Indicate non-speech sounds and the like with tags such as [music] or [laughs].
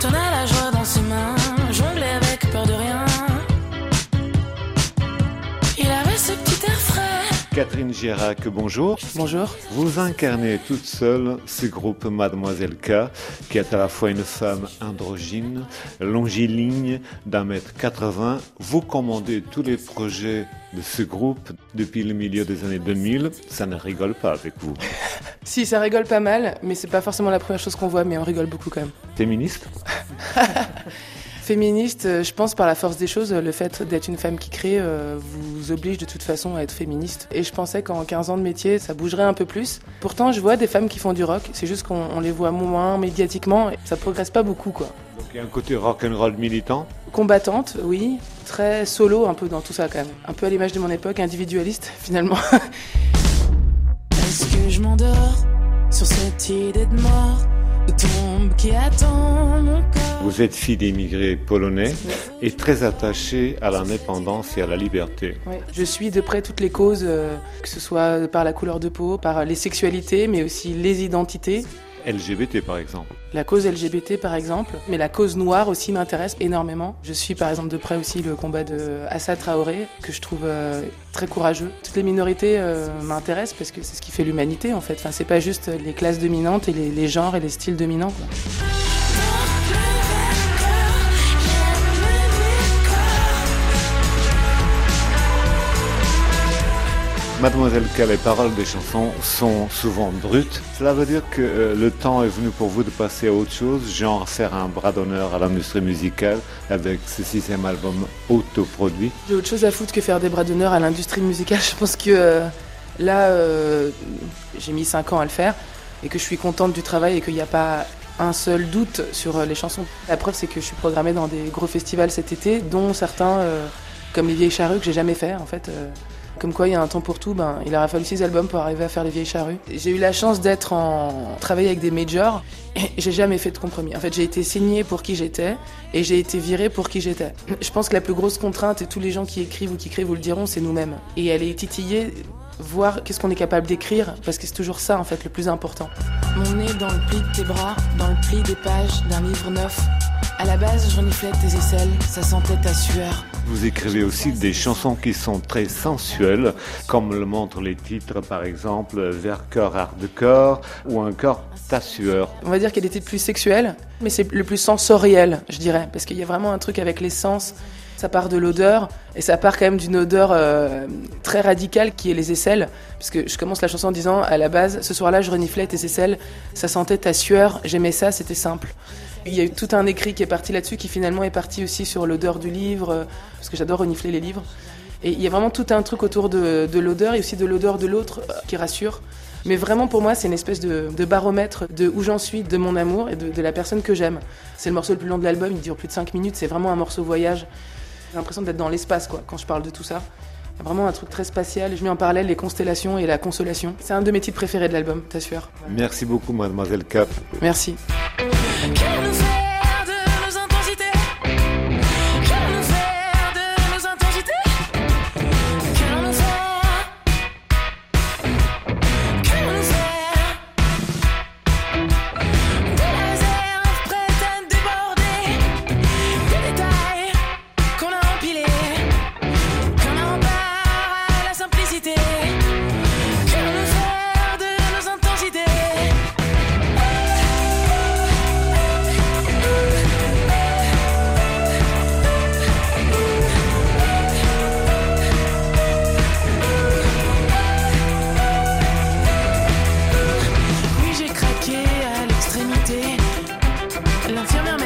tenait la joie dans ses mains, jonglait avec peur de rien. Il avait ce petit air frais. Catherine Girac, bonjour. Bonjour. Vous incarnez toute seule ce groupe Mademoiselle K, qui est à la fois une femme androgyne, longiligne, d'un mètre 80. Vous commandez tous les projets de ce groupe depuis le milieu des années 2000. Ça ne rigole pas avec vous. [laughs] Si, ça rigole pas mal, mais c'est pas forcément la première chose qu'on voit, mais on rigole beaucoup quand même. Féministe? [laughs] Féministe, euh, je pense par la force des choses, le fait d'être une femme qui crée euh, vous oblige de toute façon à être féministe. Et je pensais qu'en 15 ans de métier, ça bougerait un peu plus. Pourtant, je vois des femmes qui font du rock, c'est juste qu'on on les voit moins médiatiquement, et ça progresse pas beaucoup quoi. Donc il y a un côté rock'n'roll militant. Combattante, oui, très solo un peu dans tout ça quand même. Un peu à l'image de mon époque, individualiste [laughs] finalement. Est-ce que je m'endors sur cette idée de mort, tombe qui attend mon corps? Vous êtes fille d'immigrés polonais et très attachée à l'indépendance et à la liberté. Je suis de près toutes les causes, euh, que ce soit par la couleur de peau, par les sexualités, mais aussi les identités. LGBT par exemple. La cause LGBT par exemple, mais la cause noire aussi m'intéresse énormément. Je suis par exemple de près aussi le combat de Assa Traoré, que je trouve euh, très courageux. Toutes les minorités euh, m'intéressent parce que c'est ce qui fait l'humanité en fait. Enfin, c'est pas juste les classes dominantes et les, genres et les styles dominants. Mademoiselle K, les paroles des chansons sont souvent brutes. Cela veut dire que euh, le temps est venu pour vous de passer à autre chose, genre faire un bras d'honneur à l'industrie musicale avec ce sixième album autoproduit. J'ai autre chose à foutre que faire des bras d'honneur à l'industrie musicale. [laughs] Je pense que euh, là, euh, j'ai mis 5 ans à le faire et que je suis contente du travail et qu'il n'y a pas un seul doute sur les chansons. La preuve, c'est que je suis programmée dans des gros festivals cet été, dont certains, comme Les Vieilles Charrues, que j'ai jamais fait en fait. Comme quoi, il y a un temps pour tout. Ben, il a fallu six albums pour arriver à faire Les Vieilles Charrues. J'ai eu la chance d'être en travailler avec des majors. Et j'ai jamais fait de compromis. En fait, j'ai été signée pour qui j'étais et j'ai été virée pour qui j'étais. Je pense que la plus grosse contrainte, et tous les gens qui écrivent ou qui écrivent vous le diront, c'est nous-mêmes. Et elle est titillée, voir qu'est-ce qu'on est capable d'écrire, parce que c'est toujours ça, en fait, le plus important. Mon nez dans le pli de tes bras, dans le pli des pages d'un livre neuf. À la base, je reniflais tes aisselles, ça sentait ta sueur. Vous écrivez aussi des chansons qui sont très sensuelles, comme le montrent les titres par exemple Vers cœur hardcore ou encore Ta sueur. On va dire qu'elle était plus sexuelle, mais c'est le plus sensoriel, je dirais, parce qu'il y a vraiment un truc avec les sens. Ça part de l'odeur, et ça part quand même d'une odeur euh, très radicale qui est les aisselles. Parce que je commence la chanson en disant, à la base, ce soir-là, je reniflais tes aisselles, ça sentait ta sueur, j'aimais ça, c'était simple. Il y a eu tout un écrit qui est parti là-dessus, qui finalement est parti aussi sur l'odeur du livre, euh, parce que j'adore renifler les livres. Et il y a vraiment tout un truc autour de, de l'odeur et aussi de l'odeur de l'autre euh, qui rassure. Mais vraiment pour moi, c'est une espèce de, de baromètre de où j'en suis, de mon amour et de, de la personne que j'aime. C'est le morceau le plus long de l'album, il dure plus de 5 minutes, c'est vraiment un morceau voyage. J'ai l'impression d'être dans l'espace quoi, quand je parle de tout ça. Il y a vraiment un truc très spatial. Je mets en parallèle les constellations et la consolation. C'est un de mes titres préférés de l'album, t'assure. Merci beaucoup mademoiselle K. Merci. El anciano